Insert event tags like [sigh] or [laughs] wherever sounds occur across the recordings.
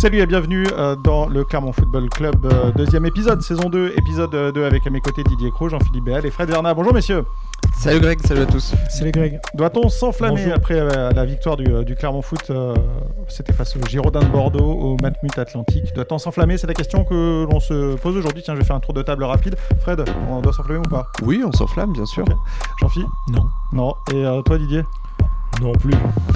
Salut et bienvenue euh, dans le Clermont Football Club, euh, deuxième épisode, saison 2, épisode 2 avec à mes côtés Didier Cros, Jean-Philippe Béal et Fred Vernat. Bonjour messieurs. Salut Greg, salut à tous. Salut Greg. Doit-on s'enflammer Bonjour. après euh, la victoire du, euh, du Clermont Foot euh, C'était face au Girondin de Bordeaux, au Matmut Atlantique? Doit-on s'enflammer? C'est la question que l'on se pose aujourd'hui. Tiens, je vais faire un tour de table rapide. Fred, on doit s'enflammer ou pas? Oui, on s'enflamme bien sûr. Jean-Philippe Non. Non. Et euh, toi Didier? Non plus.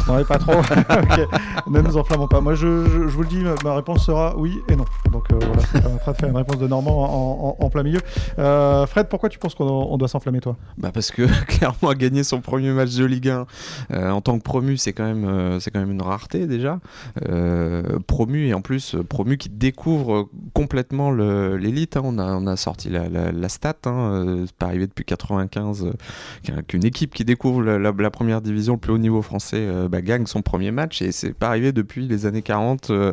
Non, mais pas trop. [laughs] ok. Ne nous enflammons pas. Moi, je, je- je vous le dis, ma- réponse sera oui et non. Donc euh, voilà, ça permettra de faire une réponse de Normand en, en- en plein milieu. Euh, Fred, pourquoi tu penses qu'on on doit s'enflammer, toi? Bah parce que [laughs] Clermont a gagné son premier match de Ligue 1 euh, en tant que promu, c'est quand même c'est quand même une rareté déjà. Euh, promu et en plus promu qui découvre complètement le- l'élite. hein. On a on a sorti la, la- la stat. Hein. c'est pas arrivé depuis 95 euh, qu'un- qu'une équipe qui découvre la, la- la première division, le plus haut niveau français, euh, bah, gagne son premier match et c'est pas arrivé depuis les années 40 euh,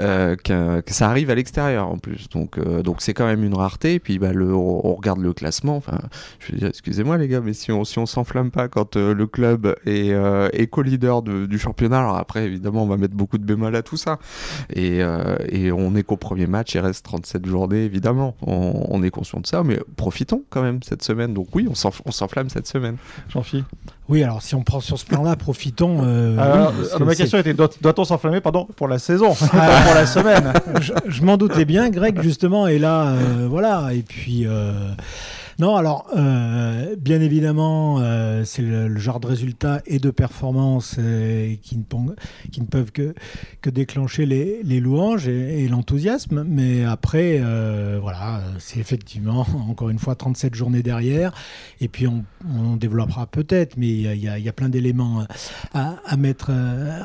euh, que ça arrive à l'extérieur en plus. Donc donc c'est quand même une rareté. Et puis bah, on, regarde le classement. Enfin, je veux dire, excusez-moi les gars, mais si on si on s'enflamme pas quand le club est, est co-leader de- du championnat, alors après évidemment on va mettre beaucoup de bémol à tout ça. Et, et on est qu'au premier match, il reste 37 journées évidemment. On, est conscient de ça, mais profitons quand même cette semaine. Donc oui, on s'enflamme cette semaine. Jean-Philippe Oui, alors si on prend sur ce plan-là, profitons. euh, Alors, oui, Ma question était doit- doit-on s'enflammer pardon, pour la saison, [laughs] pour la semaine? Je, je m'en doutais bien, Greg, justement, et là, euh, voilà. Et puis, euh, non, alors, euh, bien évidemment, euh, c'est le, genre de résultats et de performances euh, qui, ne, peuvent que, déclencher les, louanges et, l'enthousiasme. Mais après, voilà, c'est effectivement, [laughs] encore une fois, 37 journées derrière. Et puis, on, développera peut-être, mais il y a, plein d'éléments à, mettre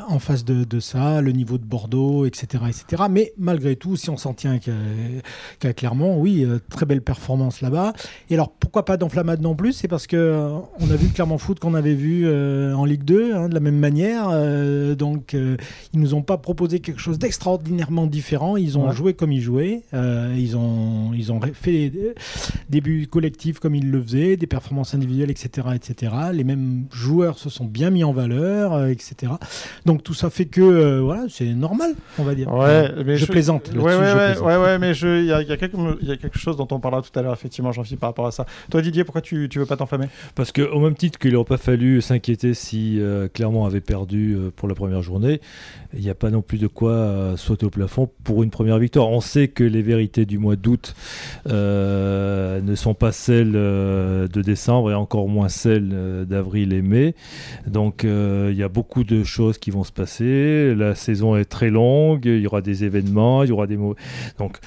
en face de, ça, le niveau de Bordeaux, etc., etc. Mais malgré tout, si on s'en tient qu'à Clermont, oui, très belle performance là-bas. Alors, pourquoi pas d'enflammade non plus? C'est parce que euh, on a vu le Clermont Foot qu'on avait vu euh, en Ligue 2, hein, de la même manière. euh, donc, ils nous ont pas proposé quelque chose d'extraordinairement différent. Ils ont Ouais. joué comme ils jouaient. ils ont, ils ont fait des des buts collectifs comme ils le faisaient, des performances individuelles, etc., etc. Les mêmes joueurs se sont bien mis en valeur, etc. Donc tout ça fait que voilà, c'est normal, on va dire. Ouais, mais je, plaisante. Ouais, ouais, je ouais, plaisante. ouais, ouais, mais il y y a quelque chose dont on parlera tout à l'heure, effectivement, Jean-Philippe, par rapport à ça. Toi, Didier, pourquoi tu, tu veux pas t'enflammer? Parce qu'au même titre qu'il n'aurait pas fallu s'inquiéter si euh, Clermont avait perdu euh, pour la première journée, il n'y a pas non plus de quoi euh, sauter au plafond pour une première victoire. On sait que les vérités du mois d'août euh, ne sont pas celles euh, de décembre et encore moins celles d'avril et mai. Donc il y a beaucoup de choses qui vont se passer. La saison est très longue, il y aura des événements, il y aura des mots. Donc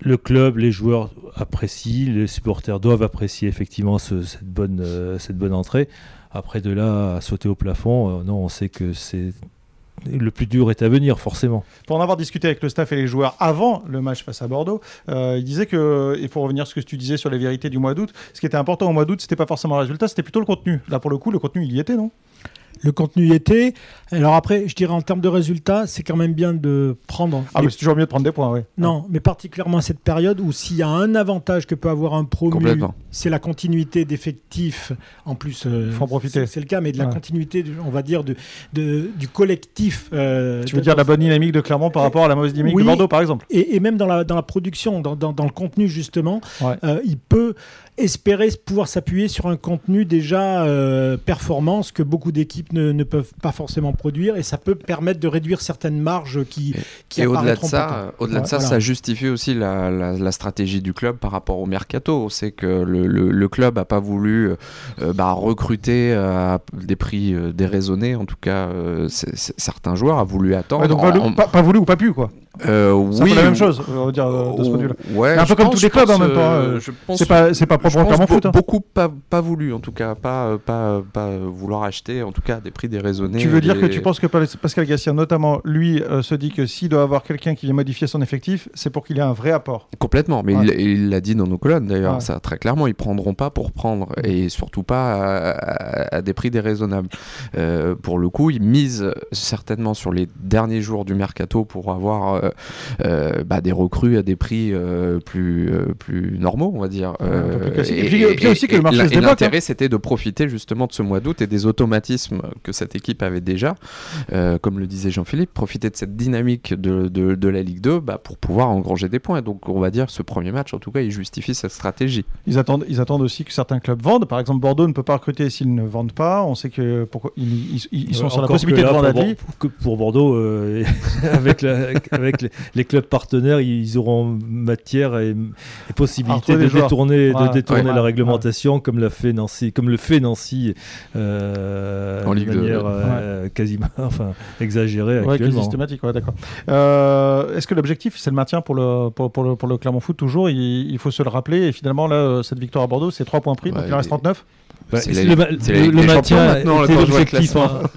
le club, les joueurs apprécient, les supporters doivent apprécier effectivement ce- cette, bonne, euh, cette bonne entrée. Après de là à sauter au plafond, euh, non, on sait que c'est le plus dur est à venir forcément. Pour en avoir discuté avec le staff et les joueurs avant le match face à Bordeaux, euh, il disait que, et pour revenir à ce que tu disais sur les vérités du mois d'août, ce qui était important au mois d'août, c'était pas forcément le résultat, c'était plutôt le contenu. Là, pour le coup, le contenu, il y était, non? Le contenu y était. Alors après, je dirais en termes de résultats, c'est quand même bien de prendre. Ah, les- mais c'est toujours mieux de prendre des points, oui. Non, mais particulièrement à cette période où s'il y a un avantage que peut avoir un promu, c'est la continuité d'effectifs. En plus, euh, Faut en profiter. c'est- le cas, mais de la Ouais. continuité, on va dire, de, de- du collectif. euh, Tu veux de- dire la bonne dynamique de Clermont par rapport à la mauvaise dynamique Oui. de Bordeaux, par exemple et, et même dans la, dans la production, dans, dans- dans le contenu justement, Ouais. euh, il peut espérer pouvoir s'appuyer sur un contenu déjà euh, performant, ce que beaucoup d'équipes ne, ne peuvent pas forcément produire, et ça peut permettre de réduire certaines marges qui, qui Et au-delà de ça, au-delà de ça, voilà. ça justifie aussi la, la- la stratégie du club par rapport au mercato. On sait que le, le- le club a pas voulu euh, bah, recruter euh, à des prix euh, déraisonnés. En tout cas, euh, c'est- c'est- certains joueurs a voulu attendre. Ouais, donc en- pas, en- pas- pas voulu ou pas pu, quoi. Euh, oui, la même chose, on va dire, de ce point de vue-là. Ouais, un peu comme pense- tous les clubs, en pense, même temps, euh, C'est pas, c'est pas je propre au pense Clermont be- Foot. hein. beaucoup pas, pas voulu en tout cas, pas, euh, pas, euh, pas vouloir acheter en tout cas à des prix déraisonnés. Tu veux dire que tu penses que Pas- Pascal Gassien, notamment, lui, euh, se dit que s'il doit avoir quelqu'un qui vient modifier son effectif, c'est pour qu'il ait un vrai apport. Complètement, mais Ouais. il- il l'a dit dans nos colonnes d'ailleurs, Ouais. ça très clairement, ils prendront pas pour prendre et surtout pas à, à- à des prix déraisonnables. Euh, pour le coup, ils misent certainement sur les derniers jours du mercato pour avoir bah, des recrues à des prix plus, plus normaux, on va dire. et, puis, aussi que le marché se L'intérêt, c'était de profiter justement de ce mois d'août et des automatismes que cette équipe avait déjà, comme le disait Jean-Philippe, profiter de cette dynamique de, de, de la Ligue 2 bah, pour pouvoir engranger des points. Donc, on va dire, ce premier match, en tout cas, il justifie cette stratégie. Ils attendent, ils attendent aussi que certains clubs vendent. Par exemple, Bordeaux ne peut pas recruter s'ils ne vendent pas. On sait que pourquoi, ils, ils, sont sur la possibilité de vendre pour, pour, Bordeaux, euh, [laughs] avec, avec les, clubs partenaires, ils auront matière et, possibilité de détourner, de détourner la réglementation comme, l'a fait Nancy, comme le fait Nancy euh, en de manière euh, quasiment [laughs] enfin, exagérée actuellement. systématique, d'accord. Euh, est-ce que l'objectif, c'est le maintien pour le, pour, pour, le, pour le Clermont Foot toujours? Il, il, faut se le rappeler. Et finalement, là, cette victoire à Bordeaux, c'est 3 points pris, donc il en reste 39 le, maintien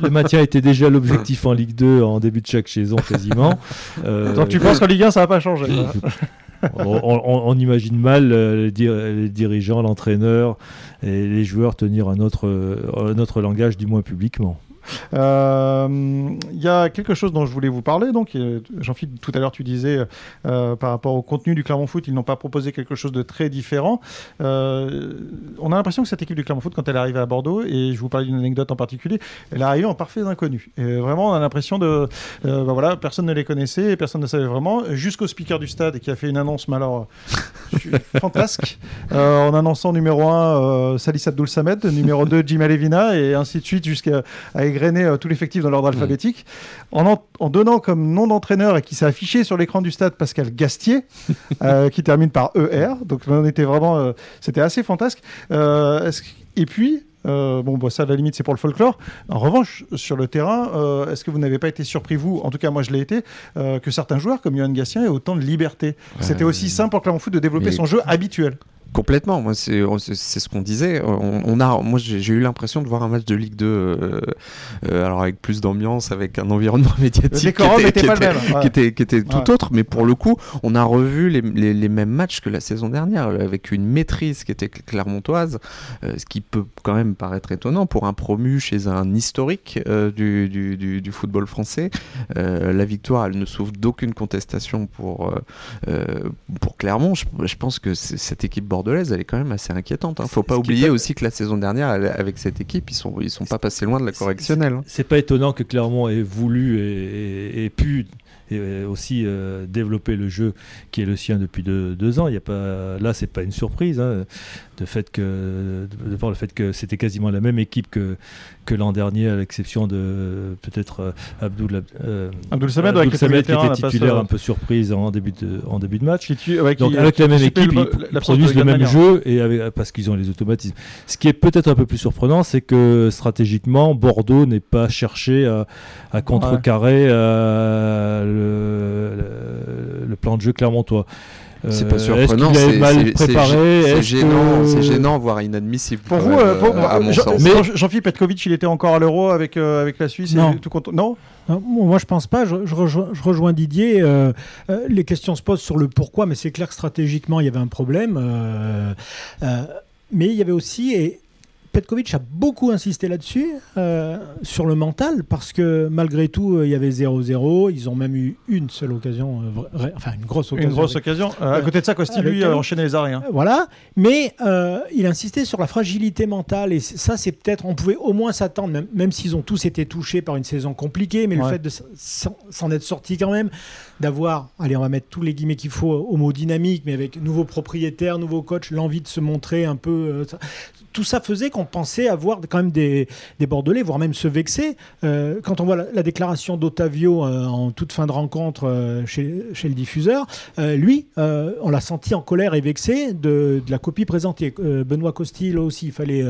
le maintien était déjà l'objectif en Ligue 2 en début de chaque saison quasiment. [laughs] Euh, Donc tu penses qu'en Ligue 1 ça va pas changer [laughs] on, imagine mal euh, les, dirigeants, l'entraîneur et les joueurs tenir un autre, un autre langage, du moins publiquement. Euh, il y a quelque chose dont je voulais vous parler. Donc, Jean-Philippe, tout à l'heure, tu disais euh, par rapport au contenu du Clermont Foot, ils n'ont pas proposé quelque chose de très différent. Euh, on a l'impression que cette équipe du Clermont Foot, quand elle est arrivée à Bordeaux, et je vous parle d'une anecdote en particulier, elle est arrivée en parfait inconnu. Et vraiment, on a l'impression de, bah voilà, personne ne les connaissait, personne ne savait vraiment, jusqu'au speaker du stade qui a fait une annonce, mais alors [laughs] fantasque, en annonçant numéro 1 Salis Abdoul Samed, numéro 2 Jim Alevina, et ainsi de suite jusqu'à égrener euh, tout l'effectif dans l'ordre mm. alphabétique, en, en, donnant comme nom d'entraîneur et qui s'est affiché sur l'écran du stade Pascal Gastier, [laughs] euh, qui termine par ER. Donc on était vraiment, euh, c'était assez fantasque. et puis, bon, bah, ça, à la limite, c'est pour le folklore. En revanche, sur le terrain, est-ce que vous n'avez pas été surpris, vous, en tout cas, moi, je l'ai été, que certains joueurs, comme Johan Gatien, aient autant de liberté? C'était aussi simple pour Clermont Foot de développer son jeu habituel. Complètement, moi c'est ce qu'on disait. On, a, moi j'ai eu l'impression de voir un match de Ligue 2, euh, euh, alors avec plus d'ambiance, avec un environnement [laughs] médiatique qui était, qui, était, qui, était, tout autre, mais pour le coup, on a revu les, les, mêmes matchs que la saison dernière, avec une maîtrise qui était clermontoise, euh, ce qui peut quand même paraître étonnant pour un promu chez un historique du, du, du, football français. la victoire, elle ne souffre d'aucune contestation pour, pour Clermont. Je, je pense que cette équipe bordelaise, elle est quand même assez inquiétante. Hein. Faut pas oublier aussi que la saison dernière, avec cette équipe, ils sont, ils sont pas passés loin de la correctionnelle. Hein. C'est pas étonnant que Clermont ait voulu et, pu aussi euh, développer le jeu qui est le sien depuis deux, ans. Il y a pas, là, c'est pas une surprise. Hein de fait que de, par le fait que c'était quasiment la même équipe que que l'an dernier à l'exception de peut-être euh, Abdoul euh, Abdoul Samed, qui était titulaire un peu surprise en début de en début de match donc avec la même équipe ils produisent le même jeu et parce qu'ils ont les automatismes ce qui est peut-être un peu plus surprenant c'est que stratégiquement Bordeaux n'est pas cherché à, contrecarrer euh, le, le, plan de jeu clermontois c'est pas euh, surprenant, c'est gênant, c'est gênant, voire inadmissible. Pour vous, euh, euh, Jean, mais Jean-Philippe Petkovic, il était encore à l'euro avec avec la Suisse non. tout Non? Moi, je pense pas. Je, rejoins, Didier. les questions se posent sur le pourquoi, mais c'est clair que stratégiquement, il y avait un problème. mais il y avait aussi, et Petkovic a beaucoup insisté là-dessus, euh, sur le mental, parce que malgré tout, euh, il y avait 0-0. Ils ont même eu une seule occasion, euh, enfin une grosse occasion. Une grosse occasion. à côté de ça, Costi, lui, enchaîné les arrêts. Hein. Voilà. Mais il insistait sur la fragilité mentale. Et ça, c'est peut-être, on pouvait au moins s'attendre, même, s'ils ont tous été touchés par une saison compliquée, mais le fait de s'en être sorti quand même, d'avoir, allez, on va mettre tous les guillemets qu'il faut au mot dynamique, mais avec nouveau propriétaire, nouveau coach, l'envie de se montrer un peu. tout ça faisait qu'on pensait avoir quand même des, des Bordelais, voire même se vexer. Euh, quand on voit la, déclaration d'Otavio euh, en toute fin de rencontre euh, chez, chez, le diffuseur, lui, on l'a senti en colère et vexé de, de la copie présentée. Benoît Costil aussi, il fallait.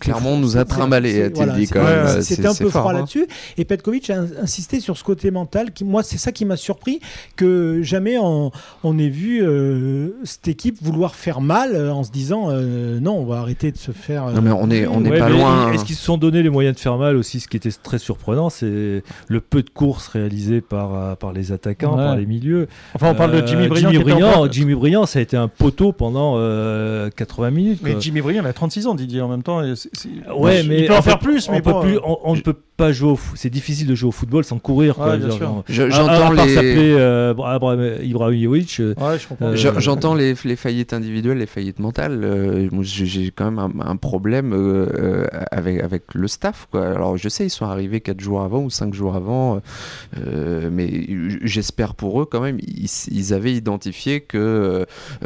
Clairement, nous a trimballé, a-t-il dit quand même. C'était un peu froid hein. là-dessus. Et Petkovic a insisté sur ce côté mental. Qui, moi, c'est ça qui m'a surpris, que jamais on, on ait vu cette équipe vouloir faire mal en se disant non, on va arrêter de se faire on est, on est pas loin. Est-ce qu'ils se sont donné les moyens de faire mal aussi Ce qui était très surprenant, c'est le peu de courses réalisées par, euh, par les attaquants, par les milieux. Enfin, on parle de Jimmy Briand. Jimmy Briand, Jimmy Briand, ça a été un poteau pendant 80 euh, minutes. Mais Jimmy Briand, il a 36 ans, Didier, en même temps. Ouais, mais il peut en, faire plus, mais on, peut plus, on, ne peut pas jouer au c'est difficile de jouer au football sans courir. Ouais, Je- J'entends les. euh, Ibrahimovic. euh, Ouais. Euh, Je- J'entends les, les faillites individuelles, les faillites mentales. Euh, J'ai quand même un, un problème avec, avec le staff. Quoi. Alors, je sais, ils sont arrivés 4 jours avant ou 5 jours avant, euh, mais j'espère pour eux quand même, ils, ils avaient identifié que euh,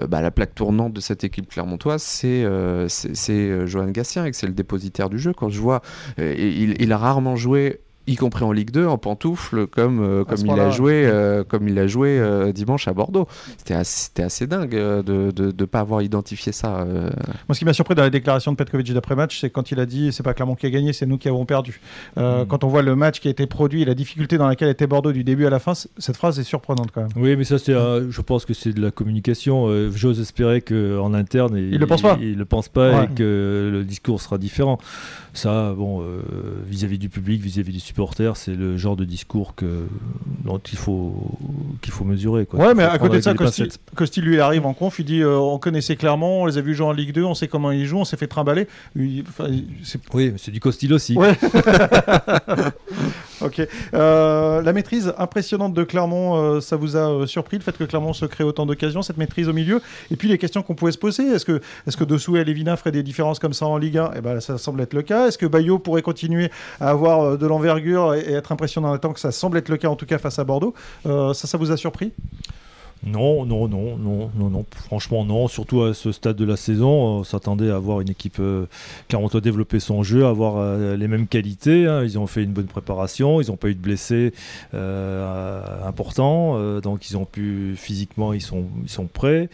bah, la plaque tournante de cette équipe clermontoise, c'est euh, c'est Johan Gatien et que c'est le dépositaire du jeu. Quand je vois, euh, il, il a rarement joué y compris en Ligue 2, en pantoufle, comme, euh, À comme il a joué, euh, comme il a joué euh, dimanche à Bordeaux. C'était assez, c'était assez dingue euh, de ne pas avoir identifié ça. euh. Moi, ce qui m'a surpris dans la déclaration de Petkovic d'après-match, c'est quand il a dit c'est pas Clermont qui a gagné, c'est nous qui avons perdu. Euh, Mm. Quand on voit le match qui a été produit et la difficulté dans laquelle était Bordeaux du début à la fin, cette phrase est surprenante quand même. Oui, mais ça, c'est, je pense que c'est de la communication. Euh, J'ose espérer qu'en interne, Il le pense pas. Il, le pense pas Ouais. et que le discours sera différent. Ça, bon, euh, vis-à-vis du public, vis-à-vis du supporter, c'est le genre de discours que, dont il faut, qu'il faut mesurer. Quoi. Ouais, mais à côté de ça, Costi. Costi, lui, il arrive en conf, il dit euh, on connaissait clairement, on les a vus jouer en Ligue 2, on sait comment ils jouent, on s'est fait trimballer. Il- Oui, mais c'est du Costil aussi. Ouais. [laughs] [laughs] ok. Euh, la maîtrise impressionnante de Clermont, euh, ça vous a euh, surpris le fait que Clermont se crée autant d'occasions, cette maîtrise au milieu? Et puis les questions qu'on pouvait se poser est-ce que, est-ce que Dessous et Lévina feraient des différences comme ça en Ligue 1 Eh ben, ça semble être le cas. Est-ce que Bayo pourrait continuer à avoir de l'envergure et, être impressionnant en temps que ça semble être le cas en tout cas face à Bordeaux? Ça, ça vous a surpris? Non, non, non, non, non, non. Franchement, non. Surtout à ce stade de la saison, on s'attendait à avoir une équipe euh, Clermontois développer son jeu, avoir euh, les mêmes qualités. hein. Ils ont fait une bonne préparation, ils n'ont pas eu de blessés euh, importants, euh, donc ils ont pu physiquement, ils sont, ils sont prêts.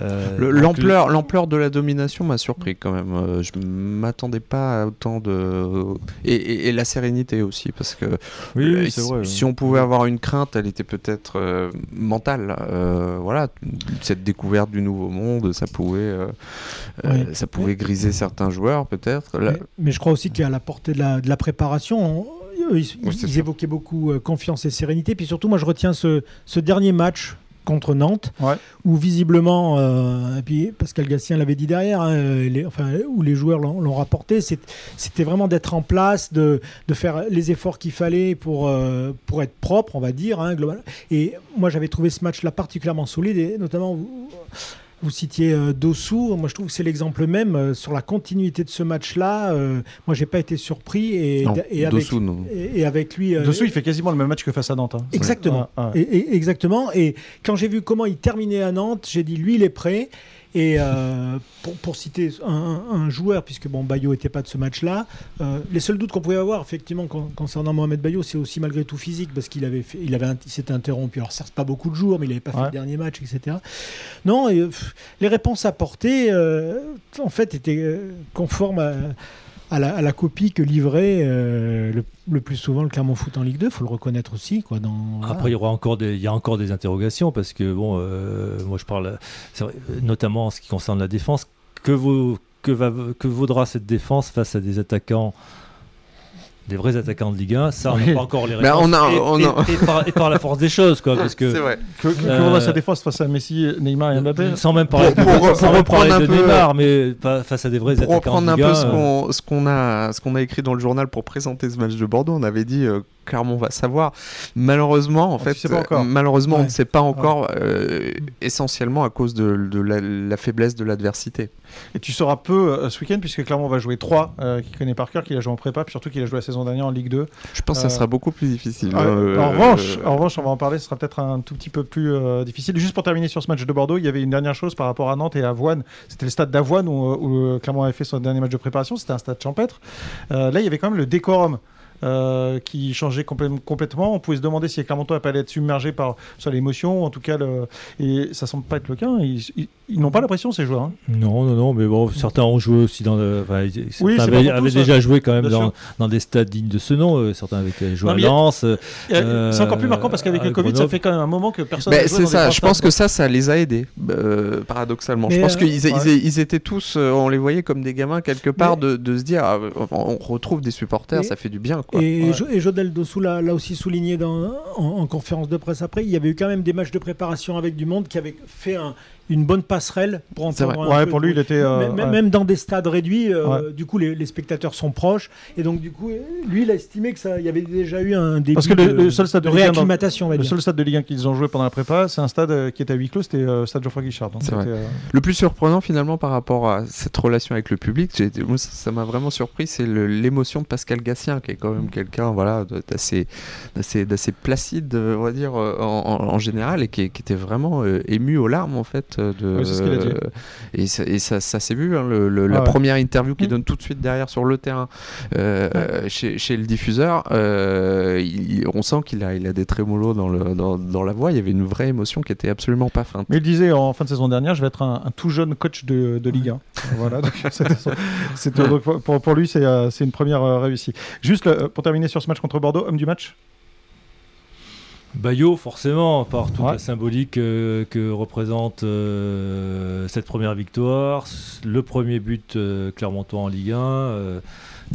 Euh, Le- L'ampleur de la domination m'a surpris quand même. Je m'attendais pas à autant de. Et, et- et la sérénité aussi, parce que Oui, oui, c'est si, vrai. si on pouvait avoir une crainte, elle était peut-être mentale. Euh, voilà, cette découverte du nouveau monde, ça pouvait, euh, euh, ça pouvait griser certains joueurs peut-être. Mais, mais je crois aussi qu'à la portée de la, de la préparation, on- ils, Oui, évoquaient beaucoup confiance et sérénité. Puis surtout, moi, je retiens ce, ce dernier match contre Nantes, Ouais. où visiblement, euh, et puis Pascal Gatien l'avait dit derrière, hein, les, enfin, où les joueurs l'ont rapporté, c'était vraiment d'être en place, de, de faire les efforts qu'il fallait pour, euh, pour être propre, on va dire, hein, global. Et moi, j'avais trouvé ce match-là particulièrement solide, et notamment, vous, citiez euh, Dossou, moi je trouve que c'est l'exemple même euh, sur la continuité de ce match-là. euh, moi, j'ai pas été surpris et, Non, et avec, Dossou, non. et, et avec lui. euh, Dessous, il fait quasiment le même match que face à Nantes. hein. Exactement. Ouais, ouais. Et, et- exactement. Et quand j'ai vu comment il terminait à Nantes, j'ai dit lui, il est prêt. Et euh, pour, pour citer un, un joueur, puisque bon, Bayo n'était pas de ce match-là, euh, les seuls doutes qu'on pouvait avoir, effectivement, con- concernant Mohamed Bayo, c'est aussi malgré tout physique, parce qu'il avait, fait- il avait, il s'était interrompu. Alors certes, pas beaucoup de jours, mais il n'avait pas fait le dernier match, etc. Non, et, pff, les réponses apportées, euh, en fait, étaient conformes à, à la, copie que livrait euh, le, le plus souvent le Clermont Foot en Ligue 2, faut le reconnaître aussi. Après, il y aura encore des, il y a encore des interrogations parce que bon, euh, moi je parle, notamment en ce qui concerne la défense. Que que va, que vaudra cette défense face à des attaquants, des vrais attaquants de Ligue 1 Ça, on n'a Oui. pas encore les Ben, réponses. on a- et, on et- a- et par, et par la force des choses, quoi, parce que C'est vrai. Que, que, Euh, on a sa défense face à Messi, Neymar et Mbappé sans même parler, Pour- de, pour- sans pour parler reprendre de un peu- Neymar, mais pas face à des vrais Pour attaquants reprendre de un Ligue peu 1, ce euh, qu'on ce qu'on a, ce qu'on a écrit dans le journal pour présenter ce match de Bordeaux, on avait dit euh, Clermont va savoir. Malheureusement, en Ah, fait, euh, malheureusement, on ne sait pas encore, euh, essentiellement à cause de, de la, la faiblesse de l'adversité. Et tu sauras peu euh, ce week-end, puisque Clermont va jouer 3, qui connaît par cœur, qu'il a joué en prépa, puis surtout qu'il a joué la saison dernière en Ligue 2. Je pense que Euh, ça sera beaucoup plus difficile. Ouais, euh, en, revanche, euh, en revanche, on va en parler, ce sera peut-être un tout petit peu plus euh, difficile. Juste pour terminer sur ce match de Bordeaux, il y avait une dernière chose par rapport à Nantes et à Avoine. C'était le stade d'Avoine où, euh, où, euh, Clermont avait fait son dernier match de préparation. C'était un stade champêtre. Euh, là, il y avait quand même le décorum. Euh, qui changeait complè- complètement. On pouvait se demander si Clermontois allaient être submergés par soit l'émotion, en tout cas, le... et ça semble pas être le cas. Ils, ils- ils n'ont pas la pression, ces joueurs. hein. Non, non, non, mais bon, certains ont joué aussi dans le. Enfin, ils- certains c'est pas avaient, avaient déjà joué quand même dans, des stades dignes de ce nom. euh, certains avaient joué Non, à mais Lens. euh, C'est encore plus marquant parce qu'avec le Covid, ça fait quand même un moment que personne n'a joué c'est ça, je pense que ça, ça les a aidés, euh, paradoxalement. je Mais, pense euh, qu'ils ils- ouais. ils étaient tous, euh, on les voyait comme des gamins quelque part, Mais- de, de se dire, ah, on on retrouve des supporters, Mais- ça fait du bien. Quoi. Et, Ouais. Jo- et Jodel Dossou l'a aussi souligné dans, en, en conférence de presse après. Il y avait eu quand même des matchs de préparation avec du monde qui avait fait un, une bonne passerelle pour entendre. Ouais, peu pour lui, il bruit. était. euh, même, ouais. même dans des stades réduits, euh, Ouais. du coup, les, les spectateurs sont proches. Et donc, du coup, lui, il a estimé que ça, il y avait déjà eu un début Parce que le- de, le seul stade de dans- réacclimatation, Le seul stade de Ligue 1 qu'ils ont joué pendant la prépa, c'est un stade euh, qui était à huis clos, c'était euh, stade Geoffroy Guichard. Donc vrai. euh, Le plus surprenant finalement par rapport à cette relation avec le public, moi, ça- m'a vraiment surpris, c'est l'émotion de Pascal Gassien, qui est quand même quelqu'un voilà, d'assez, d'assez, d'assez placide, on va dire, en, en- en général, et qui, qui était vraiment euh, ému aux larmes en fait. De, Oui, c'est ce qu'il a dit. et ça, et ça, ça s'est vu, hein, le- le- la Ah ouais. première interview qu'il Mm. donne tout de suite derrière sur le terrain euh, chez, chez le diffuseur, euh, il- on sent qu'il a, il a des trémolos dans, le, dans, dans la voix, il y avait une vraie émotion qui était absolument pas feinte. Mais il disait en fin de saison dernière, je vais être un, un tout jeune coach de, de Ligue 1. voilà, donc c'était son- c'était- donc pour, pour lui, c'est euh, une première réussie. Juste pour terminer sur ce match contre Bordeaux, homme du match? Bayo, forcément, par toute Ouais. la symbolique euh, que représente euh, cette première victoire, le premier but euh, Clermontois en Ligue 1, euh,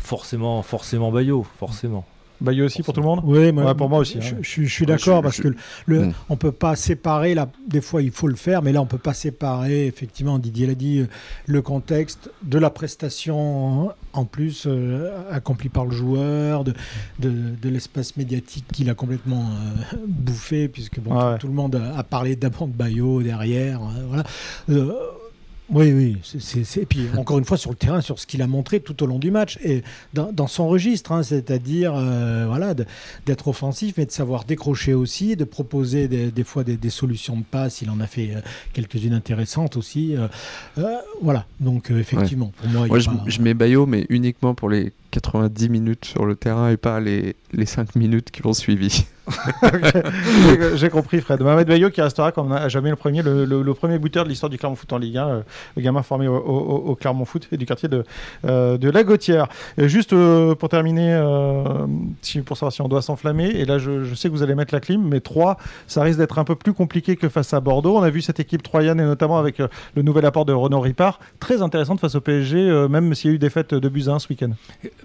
forcément, forcément Bayo, forcément. Bayo aussi pour tout le monde Oui, moi- Ouais, pour moi aussi, Je, hein. je- je suis Ouais, d'accord parce je- que le, on peut pas séparer. Là, des fois, il faut le faire, mais là, on peut pas séparer. Effectivement, Didier l'a dit, euh, le contexte de la prestation en plus euh, accomplie par le joueur, de, de, de l'espace médiatique qu'il a complètement euh, bouffé, puisque bon, Ouais. tout, tout le monde a, a parlé d'abord de Bayo derrière. euh, voilà. Oui, oui. Et puis, encore une fois, sur le terrain, sur ce qu'il a montré tout au long du match, et dans, dans son registre, hein, c'est-à-dire euh, voilà, d'être offensif, mais de savoir décrocher aussi, de proposer des, des fois des, des solutions de passe. Il en a fait euh, quelques-unes intéressantes aussi. euh, voilà, donc effectivement, pour moi, il je, pas- je mets Bayo, mais uniquement pour les 90 minutes sur le terrain et pas les, les 5 minutes qui l'ont suivi. [laughs] J'ai- J'ai compris, Fred. Mohamed Bayo qui restera comme à jamais le premier, le, le- le premier buteur de l'histoire du Clermont Foot en Ligue 1, euh, le gamin formé au, au- au Clermont Foot et du quartier de, euh, de la Gautière. Et juste euh, pour terminer, euh, si- pour savoir si on doit s'enflammer, et là je, je sais que vous allez mettre la clim, mais 3, ça risque d'être un peu plus compliqué que face à Bordeaux. On a vu cette équipe troyenne et notamment avec le nouvel apport de Renaud Ripard, très intéressante face au PSG, euh, même s'il y a eu des fêtes de un ce week-end.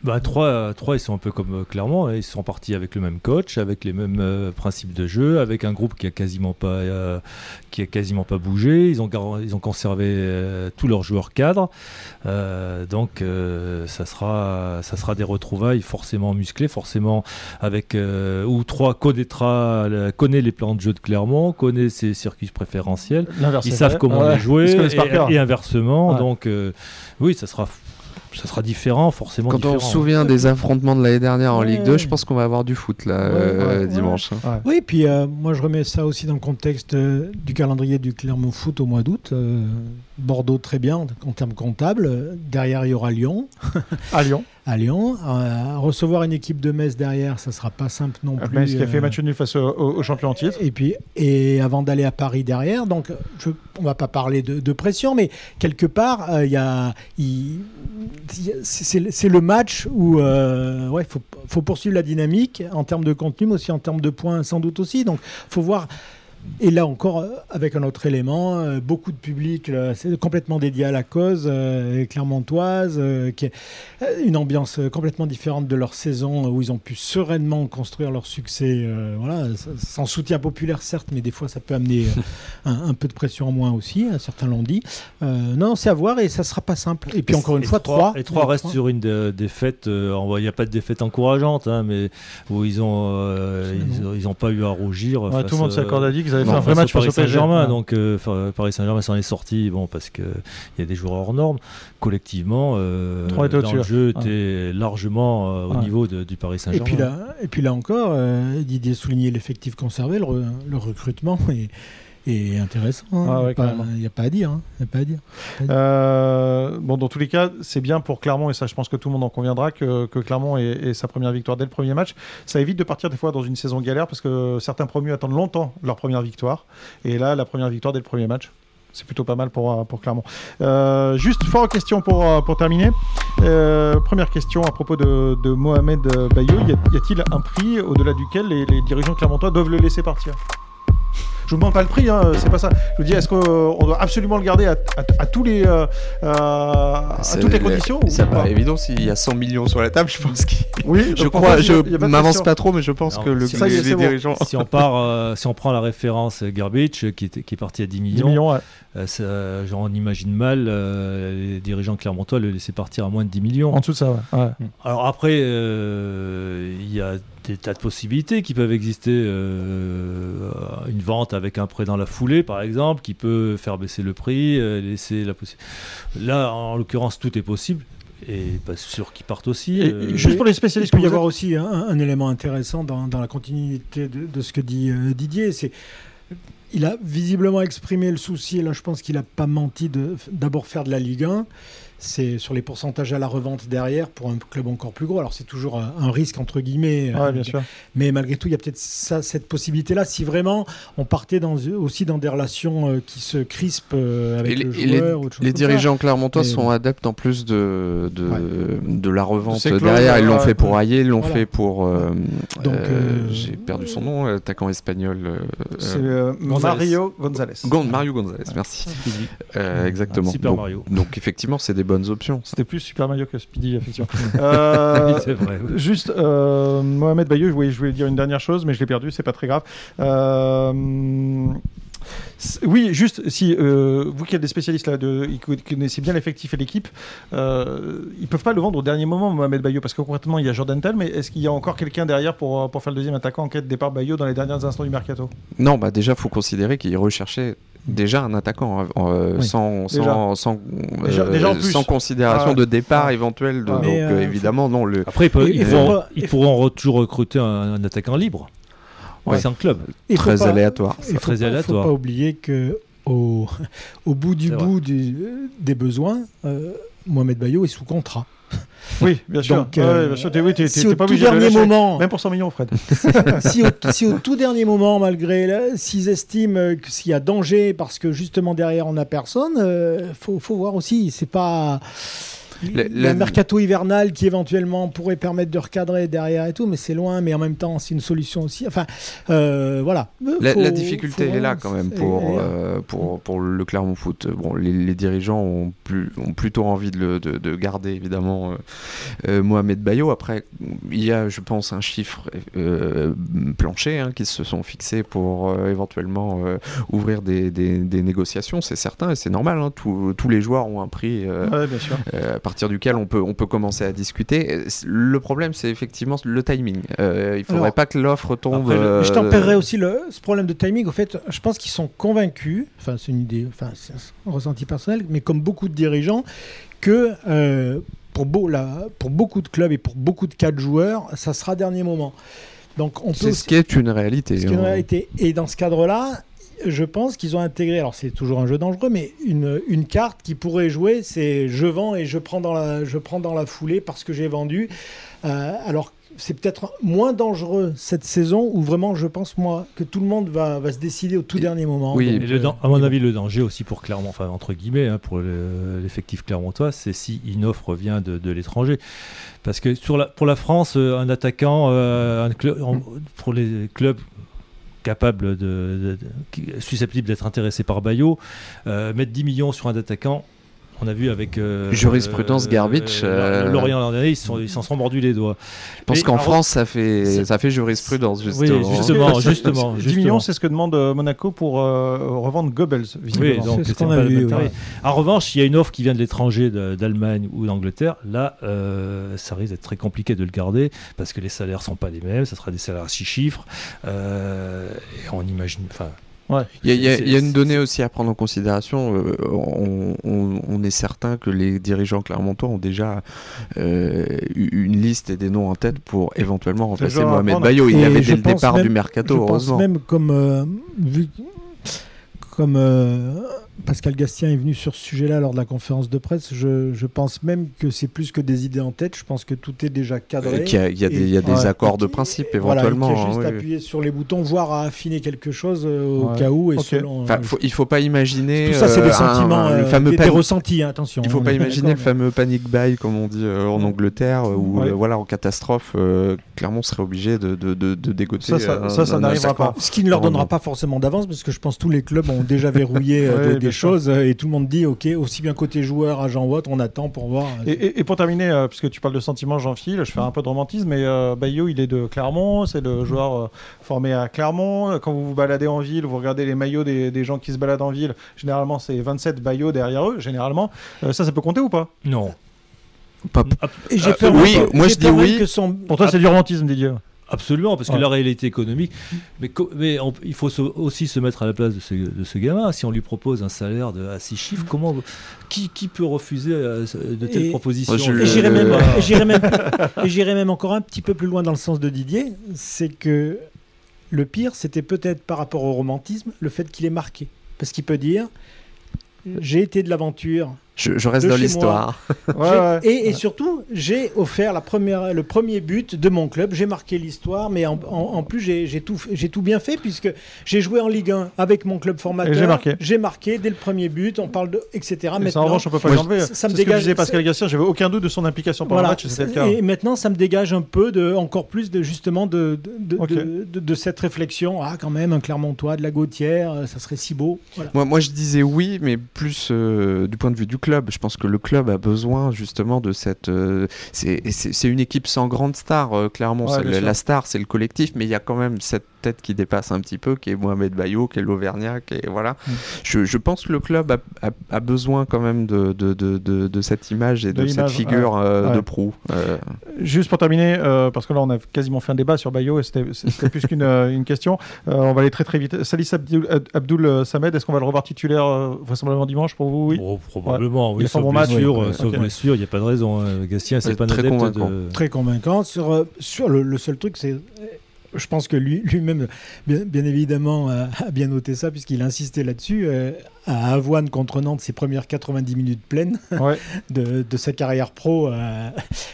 Bah, trois, trois, ils sont un peu comme euh, Clermont, hein, ils sont partis avec le même coach, avec les mêmes euh, principes de jeu, avec un groupe qui a quasiment pas, euh, qui a quasiment pas bougé. Ils ont, ils ont conservé euh, tous leurs joueurs cadres, donc ça sera, ça sera des retrouvailles forcément musclées, forcément avec où trois connaîtra, connaît les plans de jeu de Clermont, connaît ses circuits préférentiels. Ils savent comment Ouais, les jouer et, inversement. Ouais. Donc oui, ça sera, ça sera différent, forcément Quand différent. on se souvient des affrontements de l'année dernière en Ouais, Ligue 2, ouais. je pense qu'on va avoir du foot là euh, ouais, dimanche. hein. Ouais. Oui, puis euh, moi je remets ça aussi dans le contexte euh, du calendrier du Clermont Foot au mois d'août. Bordeaux très bien en termes comptables. Derrière il y aura Lyon. À Lyon, [laughs] À Lyon, Euh, recevoir une équipe de Metz derrière, ça sera pas simple non plus. Metz qui a fait euh, match nul face au, au- au champion en titre. Et puis, et avant d'aller à Paris derrière, donc je, on va pas parler de, de pression, mais quelque part, euh, il y a, il- il y c'est c'est le match où euh, ouais, faut, faut poursuivre la dynamique en termes de contenu, mais aussi en termes de points, sans doute aussi. Donc, faut voir. Et là encore, euh, avec un autre élément, euh, beaucoup de public, c'est complètement dédié à la cause euh, clermontoise, euh, qui est une ambiance complètement différente de leur saison, où ils ont pu sereinement construire leur succès. euh, voilà, sans soutien populaire certes, mais des fois ça peut amener euh, un, un peu de pression en moins aussi. hein, certains l'ont dit. Euh, non, c'est à voir et ça sera pas simple. Et puis encore une Et fois, trois, et trois restent sur une dé- défaite. euh, Il n'y a pas de défaite encourageante, hein, mais où ils ont, euh, ils, ont- ils ont pas eu à rougir. Ouais, face, tout le monde s'accorde à dire avaient fait un vrai match face Paris au. Saint-Germain. Ouais. Donc euh, Paris Saint-Germain s'en est sorti, bon, parce que il y a des joueurs hors normes. Collectivement, euh, dans le jeu ouais. était largement euh, au Ouais. niveau de- du Paris Et Saint-Germain. puis là, et puis là encore, euh, Didier soulignait l'effectif conservé, le, re- le recrutement est intéressant. hein. Ah ouais, Il a. Il n'y a pas à dire. hein. Y a pas à dire. Euh, bon, dans tous les cas, c'est bien pour Clermont, et ça, je pense que tout le monde en conviendra, que, que Clermont ait, sa première victoire dès le premier match. Ça évite de partir des fois dans une saison galère, parce que certains promus attendent longtemps leur première victoire. Et là, la première victoire dès le premier match. C'est plutôt pas mal pour, euh, pour Clermont. Euh, juste fort question pour, euh, pour terminer. Euh, première question à propos de, de Mohamed Bayo. Y a-t-il un prix au-delà duquel les, les dirigeants clermontois doivent le laisser partir? Je vous demande pas le prix, hein, c'est pas ça. Je vous dis, est-ce qu'on doit absolument le garder à, à- à tous les, euh, euh, à toutes les conditions C'est pas évident s'il y a 100 millions sur la table, je pense qu'il. [laughs] Oui, Je crois, je m'avance pas trop, mais je pense que le, si- ça y est, les, c'est les bon. dirigeants. si on part, euh, si on prend la référence Garbage, qui, était- qui est parti à 10 10 millions, millions, ouais. euh, ça, genre, on imagine mal euh, les dirigeants clermontois le laisser partir à moins de 10 millions. En dessous de ça, ouais. ouais. Alors après, euh, il y a des tas de possibilités qui peuvent exister. euh, une vente avec un prêt dans la foulée, par exemple, qui peut faire baisser le prix, euh, laisser la possi- Là, en l'occurrence, tout est possible. Et pas sûr qu'ils partent aussi. Et- euh, juste pour les Il spécialistes, peut que y avoir aussi un, un élément intéressant dans, dans la continuité de, de ce que dit euh, Didier. C'est il a visiblement exprimé le souci, et là je pense qu'il n'a pas menti de d'abord faire de la Ligue 1. C'est sur les pourcentages à la revente derrière pour un club encore plus gros. Alors c'est toujours un, un risque entre guillemets. Ouais, euh, bien sûr. Mais malgré tout, il y a peut-être ça, cette possibilité-là. Si vraiment on partait dans, aussi dans des relations euh, qui se crispent euh, avec Et les- le et les- joueur ou autre chose Les comme ça. dirigeants clermontois Mais- sont adeptes en plus de, de, Ouais. de la revente derrière. Ils l'ont fait pour Hayé, ils l'ont Voilà. fait pour. euh, Donc, euh, euh, J'ai perdu son nom, l'attaquant espagnol. euh. Mario Gonzalez. Gon- Mario Gonzalez, merci. Euh, exactement. Super donc, Mario. donc effectivement, c'est des bonnes options. C'était plus Super Mario que Speedy, effectivement. [laughs] Euh, Oui, c'est vrai. oui. Juste, euh, Mohamed Bayeux, je voulais, je voulais dire une dernière chose, mais je l'ai perdu, c'est pas très grave. Euh, oui, juste, si euh, vous qui êtes des spécialistes là, de, qui connaissez bien l'effectif et l'équipe, euh, ils peuvent pas le vendre au dernier moment, Mohamed Bayeux, parce que concrètement, il y a Jordan Tell, mais est-ce qu'il y a encore quelqu'un derrière pour, pour faire le deuxième attaquant en quête de départ Bayeux dans les derniers instants du mercato? Non, bah déjà, faut considérer qu'ils recherchaient déjà un attaquant hein, euh, Oui. sans, Déjà. sans, sans, Déjà- euh, déjà sans considération Ouais. de départ éventuel. De, Ouais. donc euh, euh, évidemment, non. Le, Après, ils, peuvent- pourront, ils pourront toujours recruter un, un attaquant libre. Ouais. C'est un club. Très pas- aléatoire. Il faut Très pas, aléatoire. faut pas oublier que au, [laughs] au bout du bout du- des besoins, euh, Mohamed Bayo est sous contrat. Oui, [laughs] bien sûr. Donc, Ouais, euh, bien sûr. T'es- oui, si au pas tout de dernier lâcher. moment, Même pour 100 millions, Fred. [laughs] si, au, [laughs] si au tout dernier moment, malgré s'ils estiment euh, que s'il y a danger parce que justement derrière on n'a personne, euh, faut, faut voir aussi. C'est pas Le- il y a un le- mercato hivernal qui éventuellement pourrait permettre de recadrer derrière et tout, mais c'est loin. Mais en même temps, c'est une solution aussi. Enfin, euh, voilà. La, Faut- la difficulté faut est là quand même pour, euh, pour, pour le Clermont Foot. Bon, les, les dirigeants ont, plus, ont plutôt envie de, le- de, de garder évidemment euh, euh, Mohamed Bayo. Après, il y a, je pense, un chiffre euh, plancher hein, qui se sont fixés pour euh, éventuellement euh, ouvrir des, des- des négociations. C'est certain et c'est normal. hein. Tous- tous les joueurs ont un prix. euh, Ouais, bien sûr. Partir duquel on peut, on peut commencer à discuter. Le problème, c'est effectivement le timing. Euh, il faudrait Alors, pas que l'offre tombe. après, euh, Je tempérerai aussi le, ce problème de timing. Au fait, je pense qu'ils sont convaincus, enfin c'est une idée, enfin c'est un ressenti personnel, mais comme beaucoup de dirigeants, que euh, pour, beau, la- pour beaucoup de clubs et pour beaucoup de cas de joueurs, ça sera dernier moment. Donc on peut C'est ce qui est une réalité. ce qui est une hein. réalité. Et dans ce cadre-là, je pense qu'ils ont intégré, alors c'est toujours un jeu dangereux, mais une, une carte qui pourrait jouer, c'est je vends et je prends dans la, je prends dans la foulée parce que j'ai vendu. Euh, alors c'est peut-être moins dangereux cette saison où vraiment je pense moi que tout le monde va, va se décider au tout Et- dernier moment. oui, Et Donc, le euh, à mon avis, le danger aussi pour Clermont, enfin entre guillemets, hein, pour le- l'effectif clermontois, c'est si une offre vient de, de l'étranger. Parce que sur la, pour la France, euh, un attaquant, euh, un club- en- pour les clubs capables de, susceptibles d'être intéressés par Bayo, euh, mettre 10 millions sur un attaquant. On a vu avec euh, Jurisprudence Garbage, euh, Lorient l'an dernier, ils s'en s'en sont mordus les doigts. Je pense qu'en France, ça fait, ça fait jurisprudence, Oui, justement. justement. Parce que- justement, 10 justement. millions, c'est ce que demande euh, Monaco pour euh, revendre Goebbels, Oui, visiblement. donc C'est ce c'est qu'on pas vu. En revanche, il y a une offre qui vient de l'étranger, d'Allemagne ou d'Angleterre. Là, euh, ça risque d'être très compliqué de le garder parce que les salaires sont pas les mêmes. Ça sera des salaires à six chiffres. Euh, et on imagine. Enfin, Il y a, y y une donnée aussi à prendre en considération. euh, on, on- on est certain que les dirigeants clermontois ont déjà euh, eu une liste et des noms en tête pour éventuellement remplacer Mohamed. Bayo. Il y avait je dès le départ même- du je mercato, pense heureusement. même comme euh, vu comme euh, Pascal Gastien est venu sur ce sujet-là lors de la conférence de presse. Je, je pense même que c'est plus que des idées en tête. Je pense que tout est déjà cadré. Euh, qu'il y a- il y a, des, il y a des Ouais. accords de principe voilà, éventuellement. qu'il y a hein, juste oui, oui. appuyer sur les boutons, voire à affiner quelque chose euh, au Ouais. cas où. Et selon, Enfin, euh, faut- il faut pas imaginer. tout ça, c'est euh, des un- sentiments, le euh, fameux des, des panic- ressentis. hein, attention. Il faut on pas imaginer le d'accord, fameux panic buy, comme on dit euh, en Angleterre, euh, où Ouais. euh, voilà, en catastrophe, euh, Clermont serait obligé de, de, de, de dégoter. Ça, ça- euh, n'arrivera pas. Ce qui ne leur donnera pas forcément d'avance, parce que je pense que tous les clubs ont déjà verrouillé euh, [laughs] des, des sûr. choses euh, et tout le monde dit ok, aussi bien côté joueur, agent ou autre, on attend pour voir. Et, et- et pour terminer, euh, puisque tu parles de sentiments, Jean-Phil, je fais un peu de romantisme, mais euh, Bayo, il est de Clermont, c'est le joueur euh, formé à Clermont. Quand vous vous baladez en ville, vous regardez les maillots des, des gens qui se baladent en ville, généralement c'est 27 Bayo derrière eux, généralement. Euh, ça, ça peut compter ou pas? Non. Pas- Et j'ai Euh, peur oui, moi, j'ai je dis oui. que son- Pour toi, c'est du romantisme, Didier. Absolument, parce que Ouais. la réalité économique. Mais, co- mais on- il faut se- aussi se mettre à la place de ce, de ce gamin. Si on lui propose un salaire de, à six chiffres, comment, qui, qui peut refuser euh, de telles Et- propositions j'irai Euh, même, j'irai même, et j'irai même encore un petit peu plus loin dans le sens de Didier, c'est que le pire, c'était peut-être par rapport au romantisme, le fait qu'il est marqué. Parce qu'il peut dire, j'ai été de l'aventure. Je, je reste dans l'histoire. [laughs] Ouais, J'ai- ouais. Et, et surtout, j'ai offert la première, le premier but de mon club. J'ai marqué l'histoire, mais en, en- en plus, j'ai tout, bien fait puisque j'ai joué en Ligue 1 avec mon club formateur. J'ai marqué. J'ai marqué dès le premier but. On parle de etc. Et ça, en revanche, on peut pas l'enlever. ça- me ce que dégage- disait Pascal Gassien, j'avais aucun doute de son implication pendant Voilà. le match, et c'était le cas. Et maintenant, ça me dégage un peu de, encore plus de justement de, de, de, Ok. de- de- de cette réflexion. Ah, quand même, un Clermontois, de la Gautière, euh, ça serait si beau. Voilà. Moi, moi, je disais oui, mais plus euh, du point de vue du club. Je pense que le club a besoin justement de cette. euh, c'est une équipe sans grande star, euh, clairement. Ouais, la star, c'est le collectif, mais il y a quand même cette tête qui dépasse un petit peu, qui est Mohamed Bayo, qui est l'Auvergnat, qui est voilà. Mm. Je, je pense que le club a, a- a besoin quand même de, de, de, de- de cette image et De de, cette figure euh, ouais. de proue. Euh, Juste pour terminer, euh, parce que là on a quasiment fait un débat sur Bayo et c'était [laughs] plus qu'une une question. Euh, on va aller très très vite. Salis Abdul, Abdul euh, Samed, est-ce qu'on va le revoir titulaire euh, vraisemblablement dimanche pour vous? Oui. Bon, probablement, Il oui. un Sauf bon match, blessure, Ouais, il n'y a pas de raison. hein. Gastien, c'est Ouais, pas un très convaincant. de. Très convaincant. Sur, sur le, le seul truc, c'est. Euh, Je pense que lui- lui-même, bien, évidemment, a, a bien noté ça, puisqu'il a insisté là-dessus. À Avoine contre Nantes, ses premières 90 minutes pleines [laughs] Ouais. de, de sa carrière pro. euh,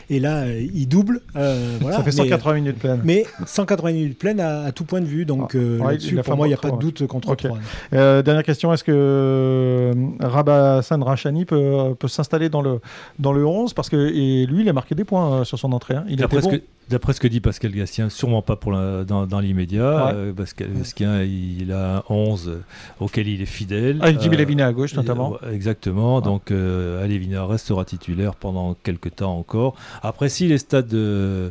et là, euh, il double. euh, voilà, ça fait mais- 180 minutes pleines. Mais 180 minutes pleines à, à tout point de vue. Donc Ah, euh, ouais, pour moi, il n'y a pas de doute contre Ok. trois. Euh, dernière question, est-ce que Rabat Hassan Rachani peut, peut s'installer dans le, dans le 11 Parce que et lui, il a marqué des points sur son entrée. hein. Il était D'après ce, bon. que- d'après ce que dit Pascal Gastien, sûrement pas pour la- dans, dans l'immédiat. Ouais. Euh, Pascal Gastien, il a un 11 auquel il est fidèle. Avec Jimmy Euh, Levina à gauche notamment. Euh, Exactement. Donc, euh, Alevina restera titulaire pendant quelques temps encore. Après, si les stades de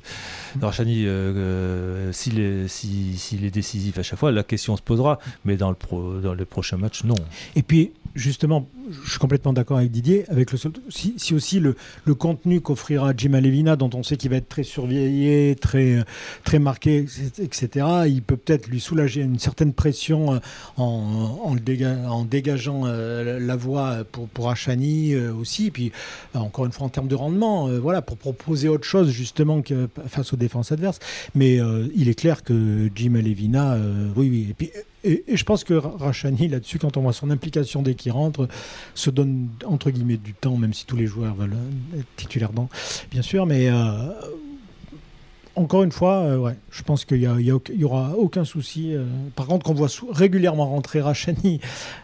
Darchani, euh, euh, s'il est, si- est décisif à chaque fois, la question se posera. Mais dans le, pro, dans le prochain match, non. Et puis, justement, je suis complètement d'accord avec Didier, avec le si, si aussi le, contenu qu'offrira Jim Alevina, dont on sait qu'il va être très surveillé, très, très marqué, etc., il peut peut-être lui soulager une certaine pression euh, en, en, dégageant euh, la voie pour, pour Achani euh, aussi. Puis, encore une fois, en termes de rendement, voilà, pour proposer autre chose, justement, que, face aux défenses adverses. Mais il est clair que Jim Alevina, oui, oui. Et puis, et, je pense que Ra- Rachani, là-dessus, quand on voit son implication dès qu'il rentre, se donne entre guillemets du temps, même si tous les joueurs veulent euh, être titulaires bien sûr. Mais euh, encore une fois, euh, ouais, je pense qu'il y, a- il y aura aucun souci. euh. par contre, qu'on voit régulièrement rentrer Rachani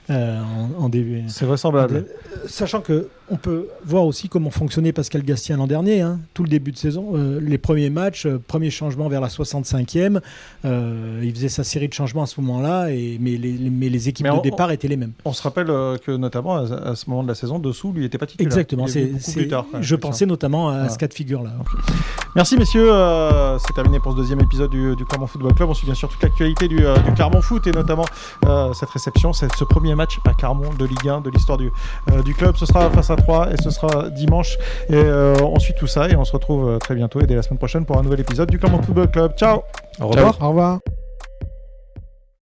euh, en, en début. C'est vraisemblable. Sachant que on peut voir aussi comment fonctionnait Pascal Gastien l'an dernier, hein. tout le début de saison, les premiers matchs, premier changement vers la 65e, euh, il faisait sa série de changements à ce moment-là, et, mais, les, les- mais les équipes Mais de départ étaient les mêmes. On se rappelle que notamment à, à ce moment de la saison, dessous lui était pas titulaire. Exactement, c'est, plus tard. je pensais notamment à Voilà. ce cas de figure-là. Merci messieurs, euh, c'est terminé pour ce deuxième épisode du, du Clermont Football Club. On suit bien sûr toute l'actualité du, euh, du Clermont Foot et notamment euh, cette réception, cette- ce premier match à Clermont de Ligue 1 de l'histoire du, euh, du club. Ce sera face à 3 et ce sera dimanche. Et euh, on suit tout ça et on se retrouve très bientôt et dès la semaine prochaine pour un nouvel épisode du Clermont Football Club. Ciao Au revoir. Au revoir.